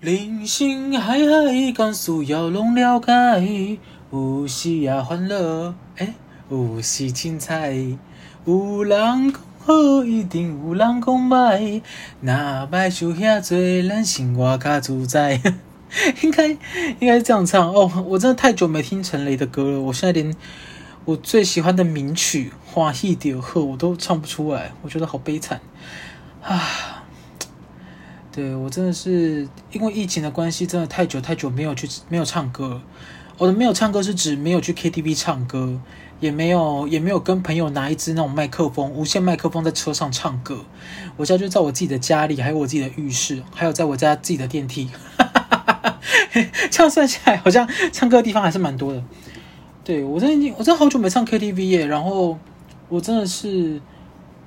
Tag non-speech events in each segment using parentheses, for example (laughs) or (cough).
人生海海，甘需要拢了解。有时也欢乐，哎，有时精彩。有人讲好，一定有人讲歹。那歹想遐多，咱生活较自在。(laughs) 应该应该这样唱哦。我真的太久没听陈雷的歌了，我现在连我最喜欢的名曲《欢喜就好》我都唱不出来，我觉得好悲惨啊。对，我真的是因为疫情的关系，真的太久太久没有去没有唱歌。我的没有唱歌是指没有去 KTV 唱歌，也没有也没有跟朋友拿一支那种麦克风，无线麦克风在车上唱歌。我现在就在我自己的家里，还有我自己的浴室，还有在我家自己的电梯。(laughs) 这样算下来，好像唱歌的地方还是蛮多的。对，我真的已经，我真的好久没唱 KTV 耶，然后我真的是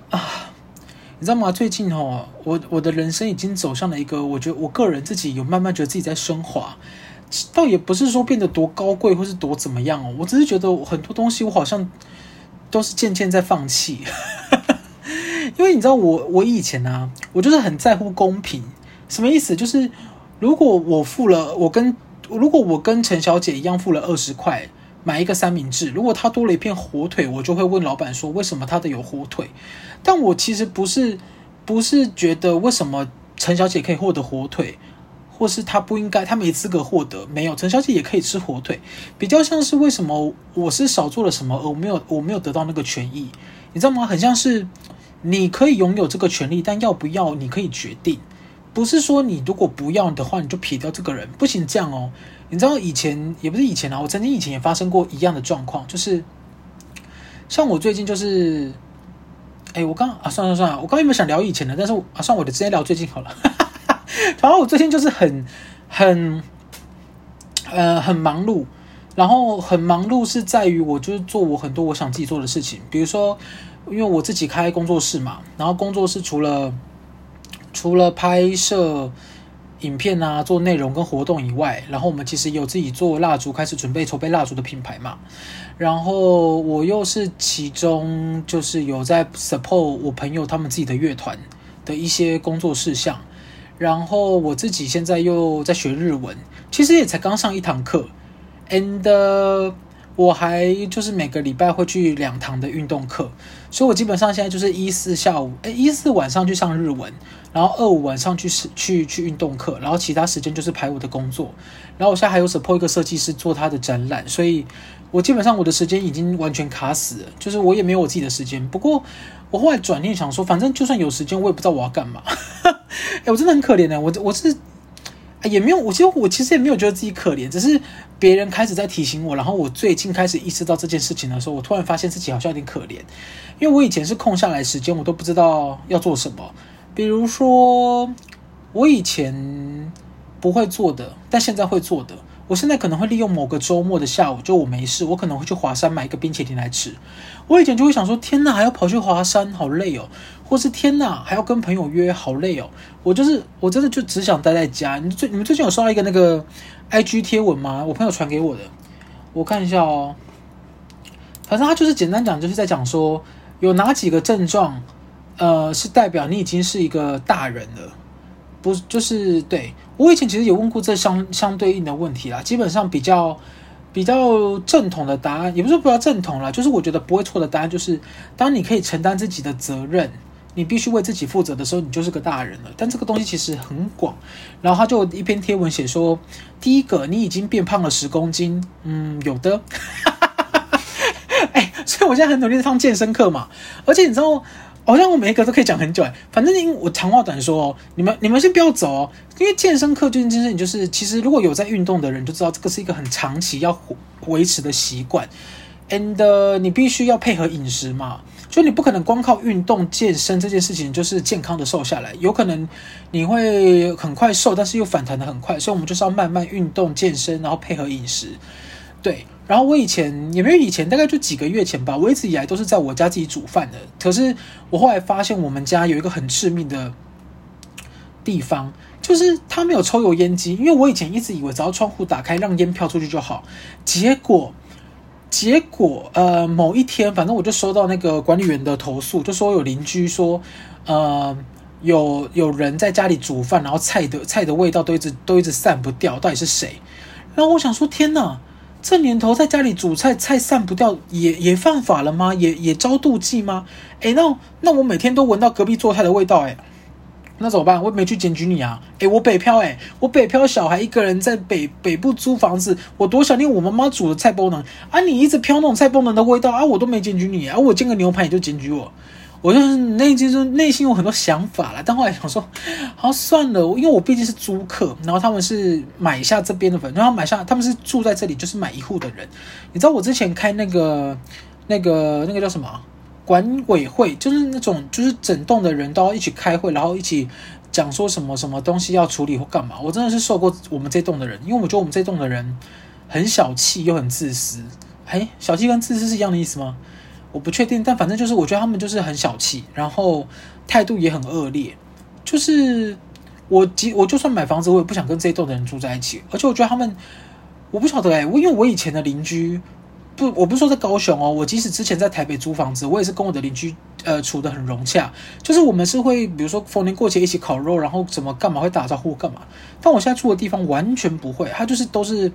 啊。你知道吗？最近哦，我我的人生已经走向了一个，我觉得我个人自己有慢慢觉得自己在升华，倒也不是说变得多高贵或是多怎么样哦，我只是觉得很多东西我好像都是渐渐在放弃，(laughs) 因为你知道我我以前啊，我就是很在乎公平，什么意思？就是如果我付了，我跟如果我跟陈小姐一样付了二十块。买一个三明治，如果他多了一片火腿，我就会问老板说，为什么他的有火腿？但我其实不是不是觉得为什么陈小姐可以获得火腿，或是她不应该，她没资格获得。没有，陈小姐也可以吃火腿。比较像是为什么我是少做了什么，而我没有我没有得到那个权益，你知道吗？很像是你可以拥有这个权利，但要不要你可以决定，不是说你如果不要的话，你就撇掉这个人，不行这样哦。你知道以前也不是以前啊，我曾经以前也发生过一样的状况，就是像我最近就是，哎，我刚啊，算了算了，我刚有没有想聊以前的，但是啊，算我的直接聊最近好了。(laughs) 反正我最近就是很很呃很忙碌，然后很忙碌是在于我就是做我很多我想自己做的事情，比如说因为我自己开工作室嘛，然后工作室除了除了拍摄。影片啊，做内容跟活动以外，然后我们其实有自己做蜡烛，开始准备筹备蜡烛的品牌嘛。然后我又是其中，就是有在 support 我朋友他们自己的乐团的一些工作事项。然后我自己现在又在学日文，其实也才刚上一堂课，and 我还就是每个礼拜会去两堂的运动课，所以我基本上现在就是一四下午，诶，一四晚上去上日文，然后二五晚上去去去运动课，然后其他时间就是排我的工作，然后我现在还有 support 一个设计师做他的展览，所以我基本上我的时间已经完全卡死了，就是我也没有我自己的时间。不过我后来转念想说，反正就算有时间，我也不知道我要干嘛。(laughs) 诶，我真的很可怜的，我我是。也没有，我其实我其实也没有觉得自己可怜，只是别人开始在提醒我，然后我最近开始意识到这件事情的时候，我突然发现自己好像有点可怜，因为我以前是空下来时间，我都不知道要做什么，比如说我以前不会做的，但现在会做的。我现在可能会利用某个周末的下午，就我没事，我可能会去华山买一个冰淇淋来吃。我以前就会想说，天哪，还要跑去华山，好累哦；或是天哪，还要跟朋友约，好累哦。我就是我真的就只想待在家。你最你们最近有收到一个那个 IG 贴文吗？我朋友传给我的，我看一下哦。反正他就是简单讲，就是在讲说有哪几个症状，呃，是代表你已经是一个大人了。不就是对，我以前其实有问过这相相对应的问题啦，基本上比较比较正统的答案，也不是比较正统啦，就是我觉得不会错的答案就是，当你可以承担自己的责任，你必须为自己负责的时候，你就是个大人了。但这个东西其实很广，然后他就一篇贴文写说，第一个，你已经变胖了十公斤，嗯，有的，(laughs) 哎，所以我现在很努力上健身课嘛，而且你知道。好像我每一个都可以讲很久哎，反正因为我长话短说哦，你们你们先不要走哦，因为健身课这件事情就是，其实如果有在运动的人就知道，这个是一个很长期要维持的习惯，and 你必须要配合饮食嘛，就你不可能光靠运动健身这件事情就是健康的瘦下来，有可能你会很快瘦，但是又反弹的很快，所以我们就是要慢慢运动健身，然后配合饮食，对。然后我以前也没有以前，大概就几个月前吧。我一直以来都是在我家自己煮饭的。可是我后来发现，我们家有一个很致命的地方，就是它没有抽油烟机。因为我以前一直以为只要窗户打开，让烟飘出去就好。结果，结果，呃，某一天，反正我就收到那个管理员的投诉，就说有邻居说，呃，有有人在家里煮饭，然后菜的菜的味道都一直都一直散不掉，到底是谁？然后我想说，天哪，这年头在家里煮菜菜散不掉，也也犯法了吗？也也遭妒忌吗？诶，那那我每天都闻到隔壁做菜的味道，诶，那怎么办？我也没去检举你啊！诶，我北漂，诶，我北漂小孩一个人在北北部租房子，我多想念我妈妈煮的菜包能啊！你一直飘那种菜包能的味道啊，我都没检举你啊！我煎个牛排你就检举我。我就是内心就内心有很多想法了，但后来想说，好算了，因为我毕竟是租客，然后他们是买下这边的房，然后买下他们是住在这里，就是买一户的人。你知道我之前开那个那个那个叫什么管委会，就是那种就是整栋的人都要一起开会，然后一起讲说什么什么东西要处理或干嘛。我真的是受过我们这栋的人，因为我觉得我们这栋的人很小气又很自私。哎，小气跟自私是一样的意思吗？我不确定，但反正就是我觉得他们就是很小气，然后态度也很恶劣。就是我即我就算买房子，我也不想跟这一栋的人住在一起。而且我觉得他们，我不晓得哎，我因为我以前的邻居不，我不是说在高雄哦，我即使之前在台北租房子，我也是跟我的邻居呃处得很融洽。就是我们是会比如说逢年过节一起烤肉，然后怎么干嘛会打招呼干嘛。但我现在住的地方完全不会，他就是都是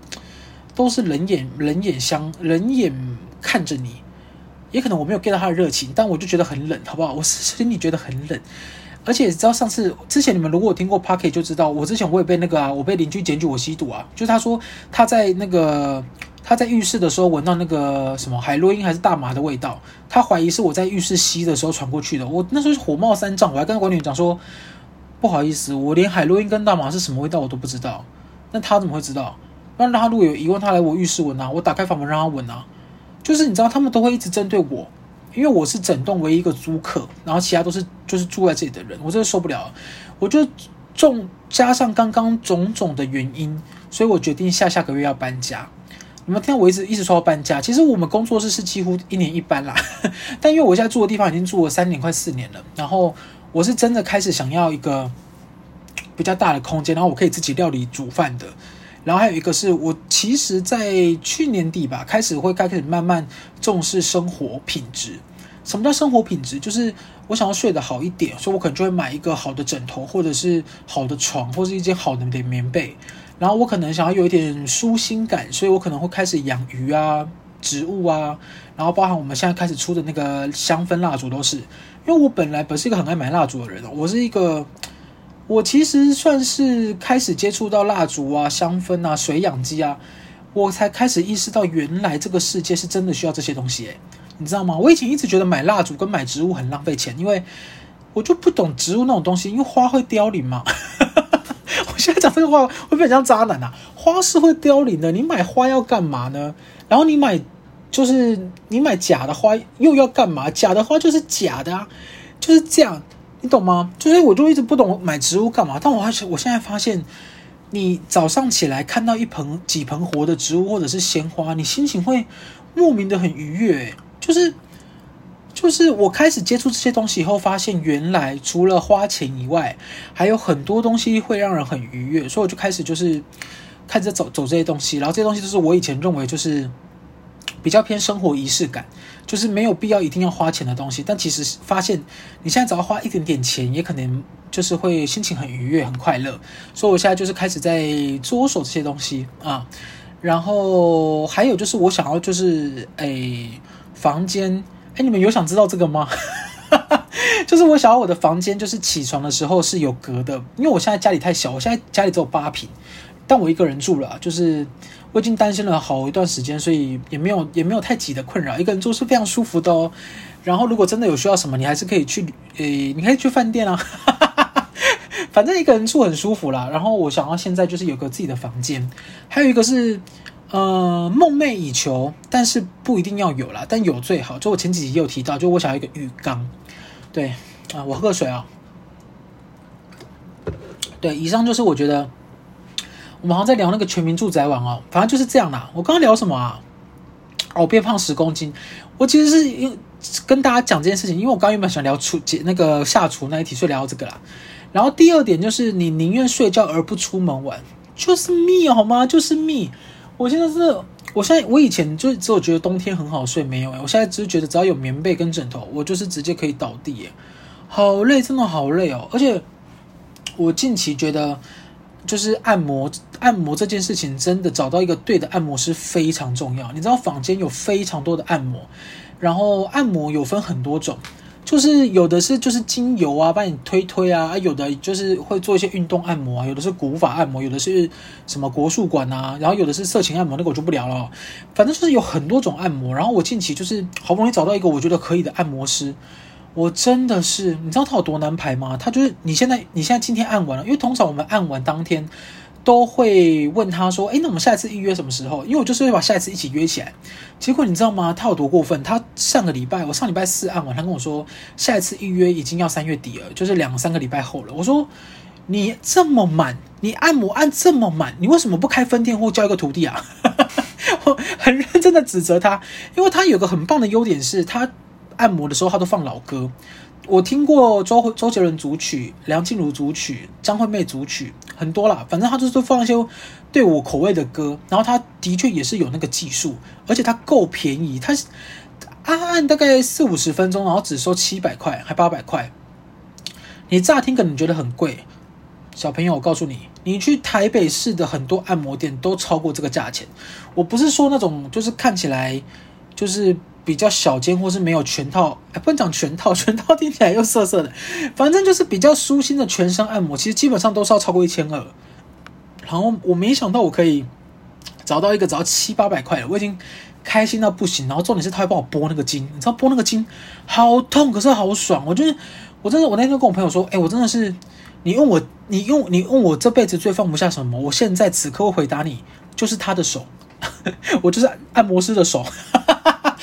都是冷眼冷眼相冷眼看着你。也可能我没有 get 到他的热情，但我就觉得很冷，好不好？我是心里觉得很冷，而且知道上次之前你们如果有听过 Pocket 就知道，我之前我也被那个啊，我被邻居检举我吸毒啊，就是他说他在那个他在浴室的时候闻到那个什么海洛因还是大麻的味道，他怀疑是我在浴室吸的时候传过去的。我那时候火冒三丈，我还跟管理员讲说不好意思，我连海洛因跟大麻是什么味道我都不知道，那他怎么会知道？那让他如果有疑问，他来我浴室闻啊，我打开房门让他闻啊。就是你知道，他们都会一直针对我，因为我是整栋唯一一个租客，然后其他都是就是住在这里的人，我真的受不了。我就重加上刚刚种种的原因，所以我决定下下个月要搬家。你们听到我一直一直说要搬家，其实我们工作室是几乎一年一搬啦，(laughs) 但因为我现在住的地方已经住了三年快四年了，然后我是真的开始想要一个比较大的空间，然后我可以自己料理煮饭的。然后还有一个是我其实，在去年底吧，开始会开始慢慢重视生活品质。什么叫生活品质？就是我想要睡得好一点，所以我可能就会买一个好的枕头，或者是好的床，或者是一件好的棉被。然后我可能想要有一点舒心感，所以我可能会开始养鱼啊、植物啊，然后包含我们现在开始出的那个香氛蜡烛都是。因为我本来不是一个很爱买蜡烛的人，我是一个。我其实算是开始接触到蜡烛啊、香氛啊、水氧机啊，我才开始意识到原来这个世界是真的需要这些东西诶，你知道吗？我以前一直觉得买蜡烛跟买植物很浪费钱，因为我就不懂植物那种东西，因为花会凋零嘛。(laughs) 我现在讲这个话会不会像渣男啊？花是会凋零的，你买花要干嘛呢？然后你买就是你买假的花又要干嘛？假的花就是假的啊，就是这样。你懂吗？就是我就一直不懂买植物干嘛，但我还是我现在发现，你早上起来看到一盆几盆活的植物或者是鲜花，你心情会莫名的很愉悦。就是就是我开始接触这些东西以后，发现原来除了花钱以外，还有很多东西会让人很愉悦，所以我就开始就是开始走走这些东西，然后这些东西都是我以前认为就是。比较偏生活仪式感，就是没有必要一定要花钱的东西。但其实发现，你现在只要花一点点钱，也可能就是会心情很愉悦、很快乐。所以我现在就是开始在着手这些东西啊。然后还有就是，我想要就是诶，房间，诶，你们有想知道这个吗？(laughs) 就是我想要我的房间，就是起床的时候是有隔的，因为我现在家里太小，我现在家里只有八平，但我一个人住了，就是。我已经担心了好一段时间，所以也没有也没有太挤的困扰。一个人住是非常舒服的哦。然后如果真的有需要什么，你还是可以去，诶，你可以去饭店啊。(laughs) 反正一个人住很舒服啦。然后我想要现在就是有个自己的房间，还有一个是，呃，梦寐以求，但是不一定要有啦，但有最好。就我前几集也有提到，就我想要一个浴缸。对啊，我喝个水啊。对，以上就是我觉得。我们好像在聊那个全民住宅网哦，反正就是这样啦。我刚刚聊什么啊？哦，我变胖十公斤。我其实是因跟大家讲这件事情，因为我刚原本想聊厨解那个下厨那一题，所以聊到这个啦。然后第二点就是，你宁愿睡觉而不出门玩，就是 me 好吗？就是 me。我现在是，我现在我以前就只有觉得冬天很好睡，没有诶，我现在只是觉得只要有棉被跟枕头，我就是直接可以倒地诶。好累，真的好累哦。而且我近期觉得，就是按摩按摩这件事情，真的找到一个对的按摩师非常重要。你知道坊间有非常多的按摩，然后按摩有分很多种。就是有的是就是精油啊，帮你推推啊，有的就是会做一些运动按摩啊，有的是古法按摩，有的是什么国术馆啊，然后有的是色情按摩，那个我就不聊了。反正就是有很多种按摩。然后我近期就是好不容易找到一个我觉得可以的按摩师，我真的是，你知道他有多难排吗？他就是你现在你现在今天按完了，因为通常我们按完当天。都会问他说：“诶，那我们下一次预约什么时候？因为我就是会把下一次一起约起来。结果你知道吗？他有多过分？他上个礼拜，我上礼拜四按完，他跟我说下一次预约已经要三月底了，就是两三个礼拜后了。我说你这么满，你按摩按这么满，你为什么不开分店或交一个徒弟啊？(laughs) 我很认真的指责他，因为他有个很棒的优点是他按摩的时候他都放老歌。”我听过周周杰伦组曲、梁静茹组曲、张惠妹组曲很多啦，反正他就是放一些对我口味的歌。然后他的确也是有那个技术，而且他够便宜，他按按大概四五十分钟，然后只收七百块，还八百块。你乍听可能觉得很贵，小朋友，我告诉你，你去台北市的很多按摩店都超过这个价钱。我不是说那种就是看起来就是。比较小间或是没有全套，哎，不能讲全套，(laughs) 全套听起来又涩涩的。反正就是比较舒心的全身按摩，其实基本上都是要超过一千二。然后我没想到我可以找到一个只要七八百块的，我已经开心到不行。然后重点是他会帮我拨那个筋，你知道拨那个筋好痛，可是好爽。我就是我真的，我那天跟我朋友说，哎，我真的是你问我，你用你问我这辈子最放不下什么？我现在此刻会回答你，就是他的手，(laughs) 我就是按摩师的手。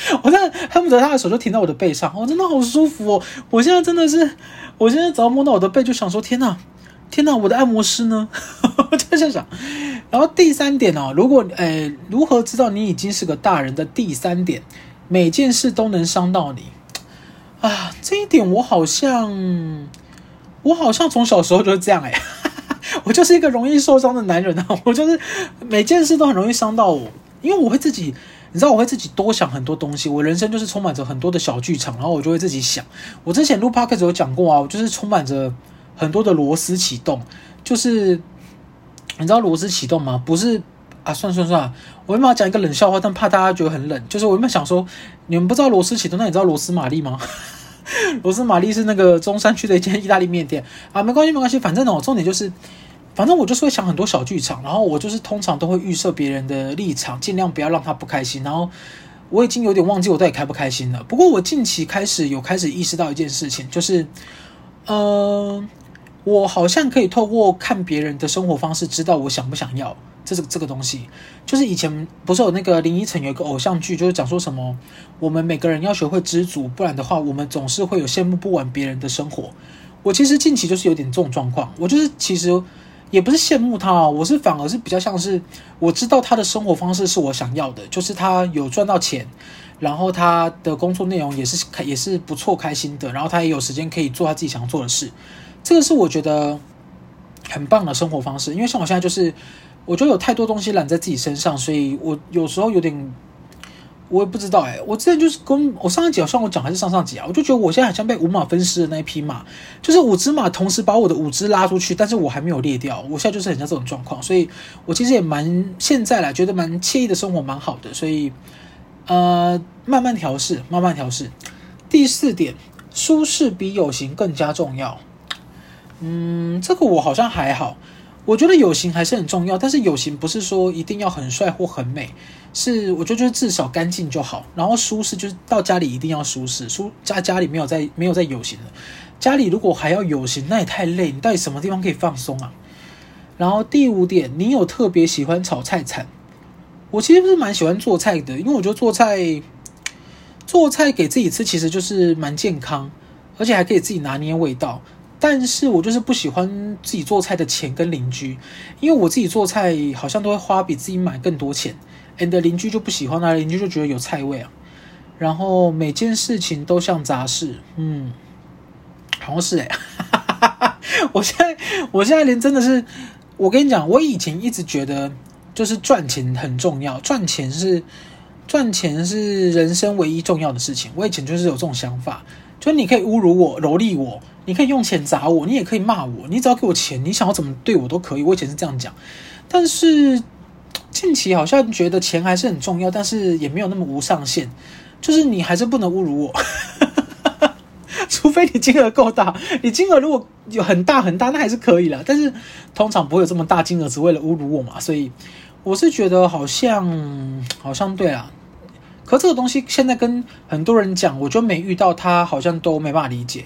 (laughs) 我真的恨不得他的手就停在我的背上，我真的好舒服哦！我现在真的是，我现在只要摸到我的背，就想说：天哪，天哪！我的按摩师呢？(laughs) 我就在想。然后第三点哦，如果诶，如何知道你已经是个大人的第三点，每件事都能伤到你啊？这一点我好像，我好像从小时候就是这样诶，(laughs) 我就是一个容易受伤的男人啊！我就是每件事都很容易伤到我，因为我会自己。你知道我会自己多想很多东西，我人生就是充满着很多的小剧场，然后我就会自己想。我之前录 podcast 有讲过啊，我就是充满着很多的螺丝启动，就是你知道螺丝启动吗？不是啊，算算算，我原本要讲一个冷笑话，但怕大家觉得很冷，就是我原本想说，你们不知道螺丝启动，那你知道螺丝玛丽吗？(laughs) 螺丝玛丽是那个中山区的一间意大利面店啊，没关系没关系，反正呢，我重点就是。反正我就是会想很多小剧场，然后我就是通常都会预设别人的立场，尽量不要让他不开心。然后我已经有点忘记我到底开不开心了。不过我近期开始有开始意识到一件事情，就是，嗯、我好像可以透过看别人的生活方式，知道我想不想要这个这个东西。就是以前不是有那个林依晨有一个偶像剧，就是讲说什么我们每个人要学会知足，不然的话我们总是会有羡慕不完别人的生活。我其实近期就是有点这种状况，我就是其实。也不是羡慕他啊，我是反而是比较像是我知道他的生活方式是我想要的，就是他有赚到钱，然后他的工作内容也是也是不错开心的，然后他也有时间可以做他自己想做的事，这个是我觉得很棒的生活方式。因为像我现在就是，我觉得有太多东西揽在自己身上，所以我有时候有点。我也不知道哎、我之前就是跟我上一集好像我讲还是上上集啊，我就觉得我现在好像被五马分尸的那一匹马，就是五只马同时把我的五只拉出去，但是我还没有裂掉，我现在就是很像这种状况，所以我其实也蛮现在来觉得蛮惬意的生活蛮好的，所以呃慢慢调试，慢慢调试。第四点，舒适比有型更加重要。嗯，这个我好像还好。我觉得有型还是很重要，但是有型不是说一定要很帅或很美，是我觉得就是至少干净就好。然后舒适就是到家里一定要舒适，舒家家里没有在没有在有型的，家里如果还要有型，那也太累。你到底什么地方可以放松啊？然后第五点，你有特别喜欢炒菜餐？我其实不是蛮喜欢做菜的，因为我觉得做菜做菜给自己吃其实就是蛮健康，而且还可以自己拿捏味道。但是我就是不喜欢自己做菜的钱跟邻居，因为我自己做菜好像都会花比自己买更多钱，and 邻居就不喜欢啊，邻居就觉得有菜味啊。然后每件事情都像杂事，嗯，好像是哎、欸，(laughs) 我现在我现在连真的是，我跟你讲，我以前一直觉得就是赚钱很重要，赚钱是赚钱是人生唯一重要的事情，我以前就是有这种想法。所以你可以侮辱我、蹂躏我，你可以用钱砸我，你也可以骂我，你只要给我钱，你想要怎么对我都可以。我以前是这样讲，但是近期好像觉得钱还是很重要，但是也没有那么无上限，就是你还是不能侮辱我。(laughs) 除非你金额够大，你金额如果有很大很大，那还是可以啦。但是通常不会有这么大金额，只为了侮辱我嘛。所以我是觉得好像好像对啊。可这个东西现在跟很多人讲，我就没遇到他，好像都没办法理解。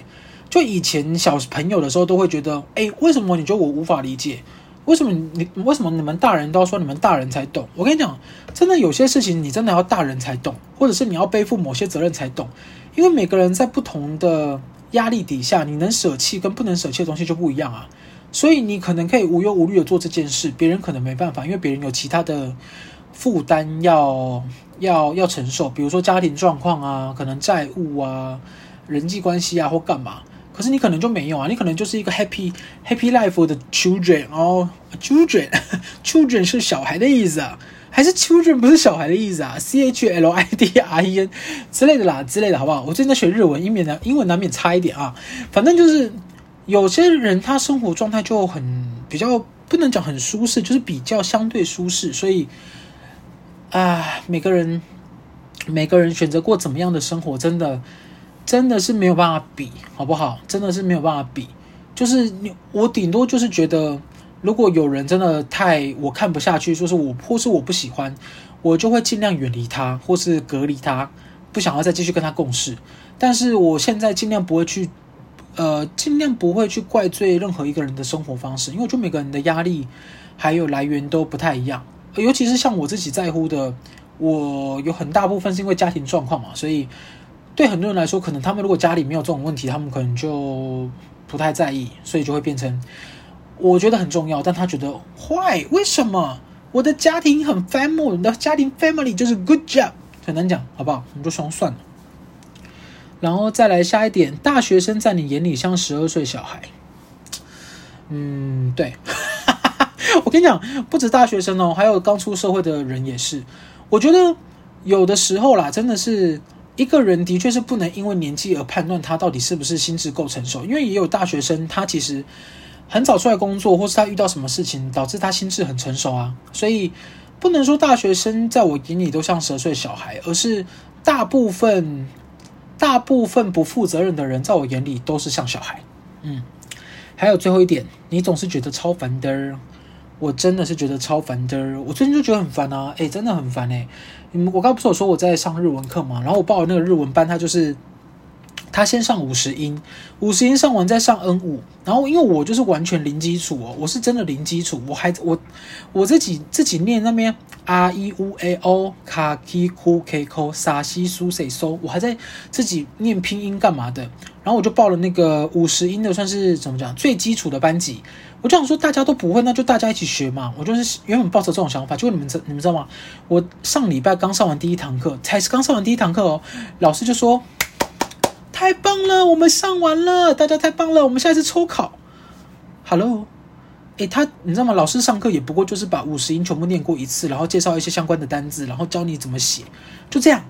就以前小朋友的时候，都会觉得，哎，为什么你觉得我无法理解？为什么你为什么你们大人都要说你们大人才懂？我跟你讲，真的有些事情你真的要大人才懂，或者是你要背负某些责任才懂。因为每个人在不同的压力底下，你能舍弃跟不能舍弃的东西就不一样啊。所以你可能可以无忧无虑的做这件事，别人可能没办法，因为别人有其他的负担要要要承受，比如说家庭状况啊，可能债务啊，人际关系啊，或干嘛。可是你可能就没有啊，你可能就是一个 happy happy life 的 children 哦，children (laughs) children 是小孩的意思啊。还是 children 不是小孩的意思啊，C H L I D R E N 之类的啦，之类的好不好？我最近在学日文，英语呢，英文难免差一点啊。反正就是有些人他生活状态就很比较不能讲很舒适，就是比较相对舒适。所以啊，每个人每个人选择过怎么样的生活，真的真的是没有办法比，好不好？真的是没有办法比。就是你我顶多就是觉得。如果有人真的太我看不下去，说是我或是我不喜欢，我就会尽量远离他，或是隔离他，不想要再继续跟他共事。但是我现在尽量不会去，呃，尽量不会去怪罪任何一个人的生活方式，因为我觉得每个人的压力还有来源都不太一样，尤其是像我自己在乎的，我有很大部分是因为家庭状况嘛，所以对很多人来说，可能他们如果家里没有这种问题，他们可能就不太在意，所以就会变成。我觉得很重要，但他觉得坏，为什么？我的家庭很 family，我的家庭 family 就是 good job，很难讲，好不好？我们就双算了。然后再来下一点，大学生在你眼里像十二岁小孩。嗯，对，(laughs) 我跟你讲，不止大学生哦，还有刚出社会的人也是。我觉得有的时候啦，真的是一个人的确是不能因为年纪而判断他到底是不是心智够成熟，因为也有大学生，他其实。很早出来工作，或是他遇到什么事情导致他心智很成熟啊，所以不能说大学生在我眼里都像十岁小孩，而是大部分大部分不负责任的人在我眼里都是像小孩。嗯，还有最后一点，你总是觉得超烦的，我真的是觉得超烦的，我最近就觉得很烦啊，诶，真的很烦诶。你们我刚不是有说我在上日文课嘛，然后我报的那个日文班，他就是。他先上五十音，五十音上完再上 N 五，然后因为我就是完全零基础哦，我是真的零基础，我还我我自己自己念那边 R E U A O 卡 K Q K K 沙西苏谁搜，我还在自己念拼音干嘛的，然后我就报了那个五十音的，算是怎么讲最基础的班级，我就想说大家都不会，那就大家一起学嘛，我就是原本抱着这种想法，结果你们知你们知道吗？我上礼拜刚上完第一堂课，才是刚上完第一堂课哦，老师就说。太棒了，我们上完了，大家太棒了，我们下一次抽考。Hello，诶，他你知道吗？老师上课也不过就是把五十音全部念过一次，然后介绍一些相关的单字，然后教你怎么写，就这样，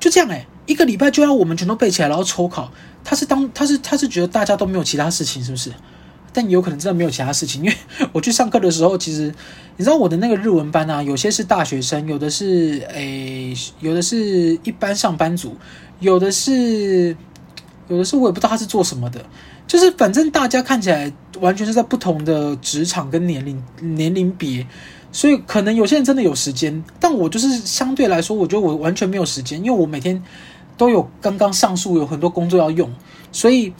就这样。诶，一个礼拜就要我们全都背起来，然后抽考。他是当他是他是觉得大家都没有其他事情，是不是？但有可能真的没有其他事情，因为 (laughs) 我去上课的时候，其实你知道我的那个日文班啊，有些是大学生，有的是诶，有的是一般上班族，有的是。有的时候我也不知道他是做什么的，就是反正大家看起来完全是在不同的职场跟年龄年龄别，所以可能有些人真的有时间，但我就是相对来说，我觉得我完全没有时间，因为我每天都有刚刚上述有很多工作要用，所以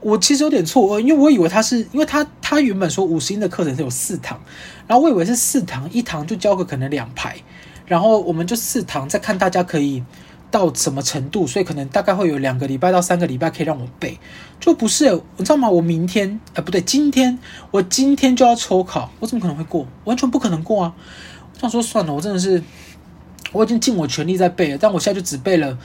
我其实有点错愕，因为我以为他是因为他他原本说五十音的课程是有四堂，然后我以为是四堂，一堂就教个可能两排，然后我们就四堂再看大家可以。到什么程度，所以可能大概会有两个礼拜到三个礼拜可以让我背，就不是你知道吗？我明天呃不对，今天我今天就要抽考，我怎么可能会过？完全不可能过啊！我想说算了，我真的是我已经尽我全力在背了，但我现在就只背了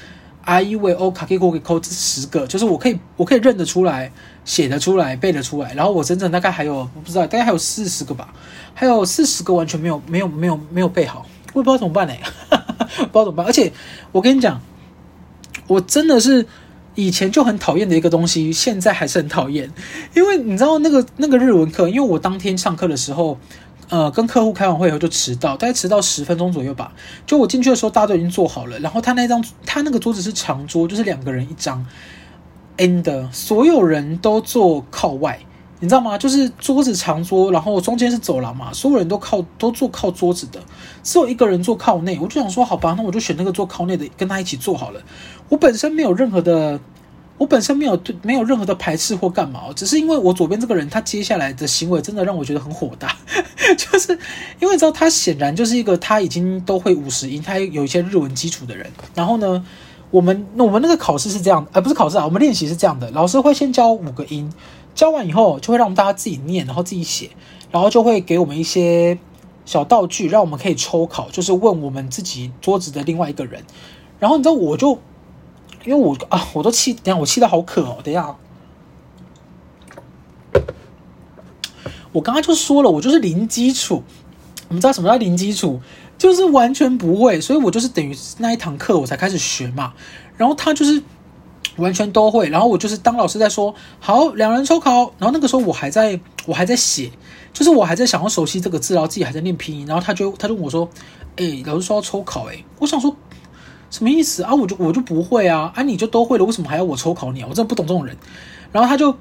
I E V O 卡 K 扣给扣这十个，就是我可以我可以认得出来、写得出来、背得出来，然后我真正大概还有我不知道，大概还有四十个吧，还有四十个完全没有没有没有没有背好，我也不知道怎么办呢？(laughs) 不知道怎么办，而且我跟你讲，我真的是以前就很讨厌的一个东西，现在还是很讨厌。因为你知道那个那个日文课，因为我当天上课的时候，呃，跟客户开完会以后就迟到，大概迟到十分钟左右吧。就我进去的时候，大家都已经坐好了，然后他那张他那个桌子是长桌，就是两个人一张，and 所有人都坐靠外。你知道吗？就是桌子长桌，然后中间是走廊嘛，所有人都靠都坐靠桌子的，只有一个人坐靠内。我就想说，好吧，那我就选那个坐靠内的，跟他一起坐好了。我本身没有任何的，我本身没有对没有任何的排斥或干嘛，只是因为我左边这个人，他接下来的行为真的让我觉得很火大，(laughs) 就是因为你知道他显然就是一个他已经都会五十音，他有一些日文基础的人。然后呢，我们我们那个考试是这样，呃，不是考试啊，我们练习是这样的，老师会先教五个音。教完以后，就会让大家自己念，然后自己写，然后就会给我们一些小道具，让我们可以抽考，就是问我们自己桌子的另外一个人。然后你知道，我就因为我啊，我都气，等下我气的好渴哦，等下，我刚刚就说了，我就是零基础，你们知道什么叫零基础？就是完全不会，所以我就是等于那一堂课我才开始学嘛。然后他就是。完全都会，然后我就是当老师在说好，两人抽考，然后那个时候我还在我还在写，就是我还在想要熟悉这个字，然后自己还在念拼音，然后他就他就问我说，哎，老师说要抽考，哎，我想说什么意思啊？我就我就不会啊，啊你就都会了，为什么还要我抽考你啊？我真的不懂这种人。然后他就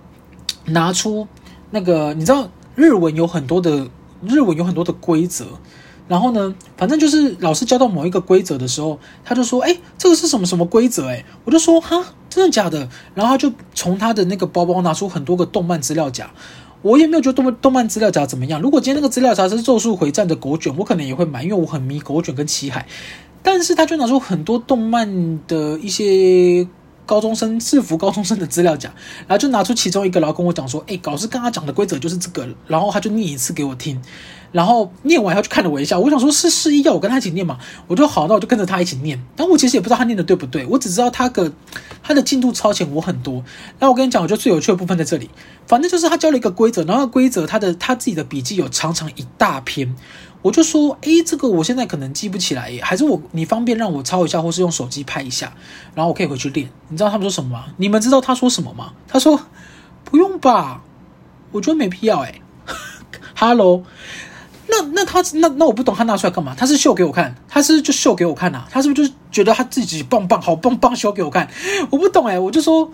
拿出那个，你知道日文有很多的日文有很多的规则。然后呢，反正就是老师教到某一个规则的时候，他就说：“哎，这个是什么什么规则？”哎，我就说：“哈，真的假的？”然后他就从他的那个包包拿出很多个动漫资料夹，我也没有觉得动漫动漫资料夹怎么样。如果今天那个资料夹是《咒术回战》的狗卷，我可能也会买，因为我很迷狗卷跟七海。但是他就拿出很多动漫的一些高中生制服高中生的资料夹，然后就拿出其中一个，然后跟我讲说：“哎，老师刚刚讲的规则就是这个。”然后他就念一次给我听。然后念完以后就看了我一下，我想说是示意要我跟他一起念嘛，我就好，那我就跟着他一起念。但我其实也不知道他念的对不对，我只知道他的他的进度超前我很多。那我跟你讲，我觉得最有趣的部分在这里，反正就是他教了一个规则，然后规则他的他自己的笔记有长长一大篇，我就说，诶，这个我现在可能记不起来耶，还是我你方便让我抄一下，或是用手机拍一下，然后我可以回去练。你知道他们说什么吗？你们知道他说什么吗？他说不用吧，我觉得没必要诶。(laughs) 哈喽。那那他那那我不懂他拿出来干嘛？他是秀给我看，他是就秀给我看呐、啊？他是不是就是觉得他自己棒棒好棒棒秀给我看？我不懂哎、我就说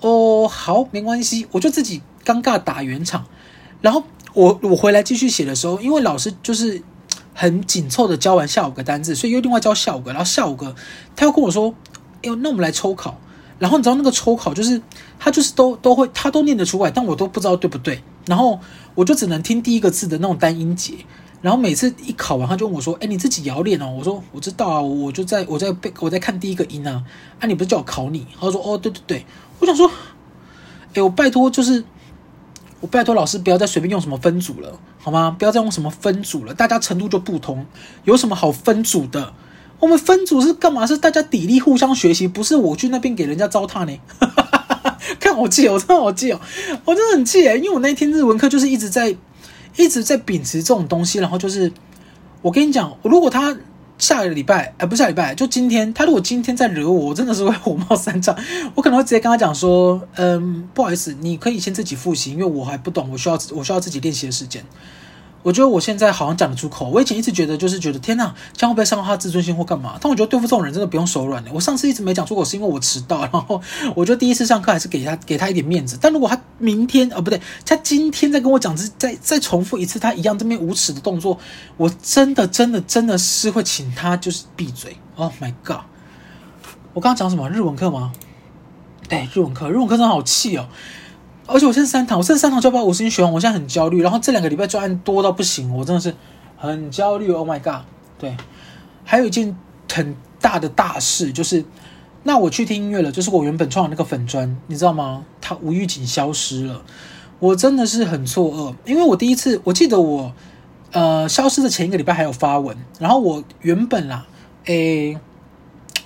哦好没关系，我就自己尴尬打圆场。然后我我回来继续写的时候，因为老师就是很紧凑的教完下午个单字，所以又另外教下午个，然后下午个他又跟我说，哎呦那我们来抽考。然后你知道那个抽考就是他就是都都会他都念得出来，但我都不知道对不对。然后我就只能听第一个字的那种单音节。然后每次一考完，他就问我说：“哎，你自己也要练哦。”我说：“我知道啊，我就在我在背我在看第一个音啊。”啊，你不是叫我考你？他说：“哦，对对对。”我想说：“哎，我拜托，就是我拜托老师不要再随便用什么分组了，好吗？不要再用什么分组了，大家程度就不同，有什么好分组的？我们分组是干嘛？是大家砥砺互相学习，不是我去那边给人家糟蹋呢。(laughs) ”看我气，我真的好气哦，我真的很气诶，因为我那天日文课就是一直在。一直在秉持这种东西，然后就是，我跟你讲，如果他下个礼拜，哎，不下礼拜，就今天，他如果今天再惹我，我真的是会火冒三丈，(laughs) 我可能会直接跟他讲说，嗯，不好意思，你可以先自己复习，因为我还不懂，我需要我需要自己练习的时间。我觉得我现在好像讲得出口。我以前一直觉得，就是觉得天哪，这样会不会伤到他自尊心或干嘛？但我觉得对付这种人真的不用手软的。我上次一直没讲出口，是因为我迟到。然后我觉得第一次上课还是给他给他一点面子。但如果他明天哦不对，他今天再跟我讲，再再重复一次他一样这边无耻的动作，我真的真的真的是会请他就是闭嘴。Oh my god！我刚刚讲什么？日文课吗？对，日文课，日文课真的好气哦。而且我剩三堂，我剩三堂就要把五十音学完，我现在很焦虑。然后这两个礼拜专案多到不行，我真的是很焦虑。Oh my god！对，还有一件很大的大事就是，那我去听音乐了，就是我原本创的那个粉专，你知道吗？它无预警消失了，我真的是很错愕，因为我第一次我记得我呃消失的前一个礼拜还有发文，然后我原本啦，诶，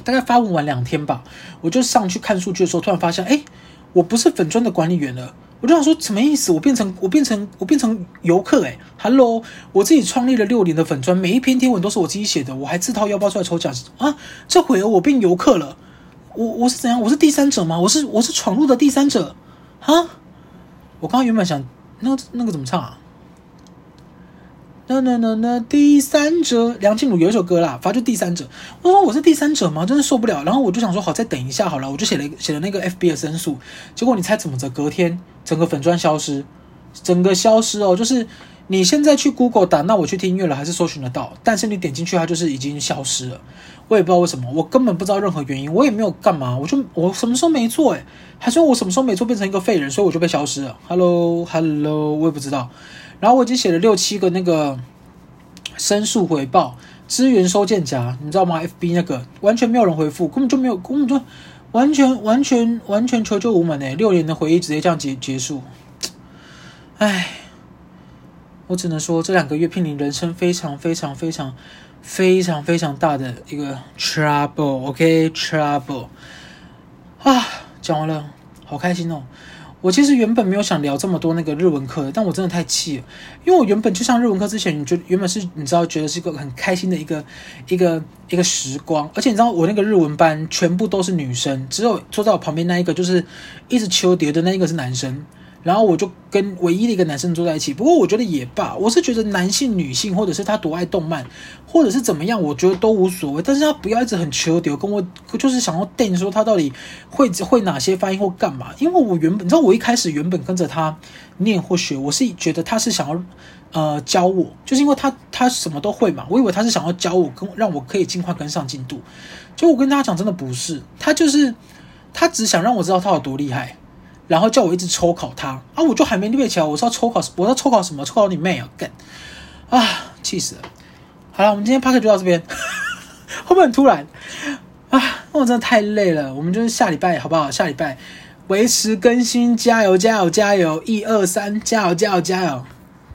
大概发文完两天吧，我就上去看数据的时候，突然发现，诶。我不是粉砖的管理员了，我就想说什么意思？我变成我变成我变成游客诶，Hello，我自己创立了六年的粉砖，每一篇贴文都是我自己写的，我还自掏腰包出来抽奖啊！这会儿我变游客了，我我是怎样？我是第三者吗？我是我是闯入的第三者哈？我刚刚原本想那那个怎么唱啊？那那那那第三者，梁静茹有一首歌啦，反正就第三者。我说我是第三者吗？真的受不了。然后我就想说好，再等一下好了，我就写了写了那个 FB 的申诉。结果你猜怎么着？隔天整个粉砖消失，整个消失哦。就是你现在去 Google 打，那我去听音乐了，还是搜寻得到。但是你点进去，它就是已经消失了。我也不知道为什么，我根本不知道任何原因，我也没有干嘛，我就我什么时候没做诶，还说我什么时候没做变成一个废人，所以我就被消失了。Hello Hello，我也不知道。然后我已经写了六七个那个申诉回报，资源收件夹，你知道吗？FB 那个完全没有人回复，根本就没有，根本就完全完全完全求救无门诶，六年的回忆直接这样结结束，唉，我只能说这两个月聘你人生非常非常非常非常非常大的一个 trouble，OK，trouble，啊，讲完了，好开心哦。我其实原本没有想聊这么多那个日文课的，但我真的太气了，因为我原本就上日文课之前，你就原本是你知道觉得是一个很开心的一个一个一个时光，而且你知道我那个日文班全部都是女生，只有坐在我旁边那一个就是一直求叠的那一个是男生。然后我就跟唯一的一个男生坐在一起，不过我觉得也罢，我是觉得男性、女性，或者是他多爱动漫，或者是怎么样，我觉得都无所谓。但是他不要一直很求丢，跟我就是想要电说他到底会会哪些发音或干嘛？因为我原本你知道，我一开始原本跟着他念或学，我是觉得他是想要呃教我，就是因为他他什么都会嘛，我以为他是想要教我，跟让我可以尽快跟上进度。结果我跟大家讲，真的不是，他就是他只想让我知道他有多厉害。然后叫我一直抽考他啊，我就还没列起来。我说要抽考，我要抽考什么？抽考你妹啊！干啊，气死了！好了，我们今天拍劇就到这边。(laughs) 会不会很突然啊？我真的太累了。我们就是下礼拜好不好？下礼拜维持更新，加油加油加油！一二三，加油加油加油！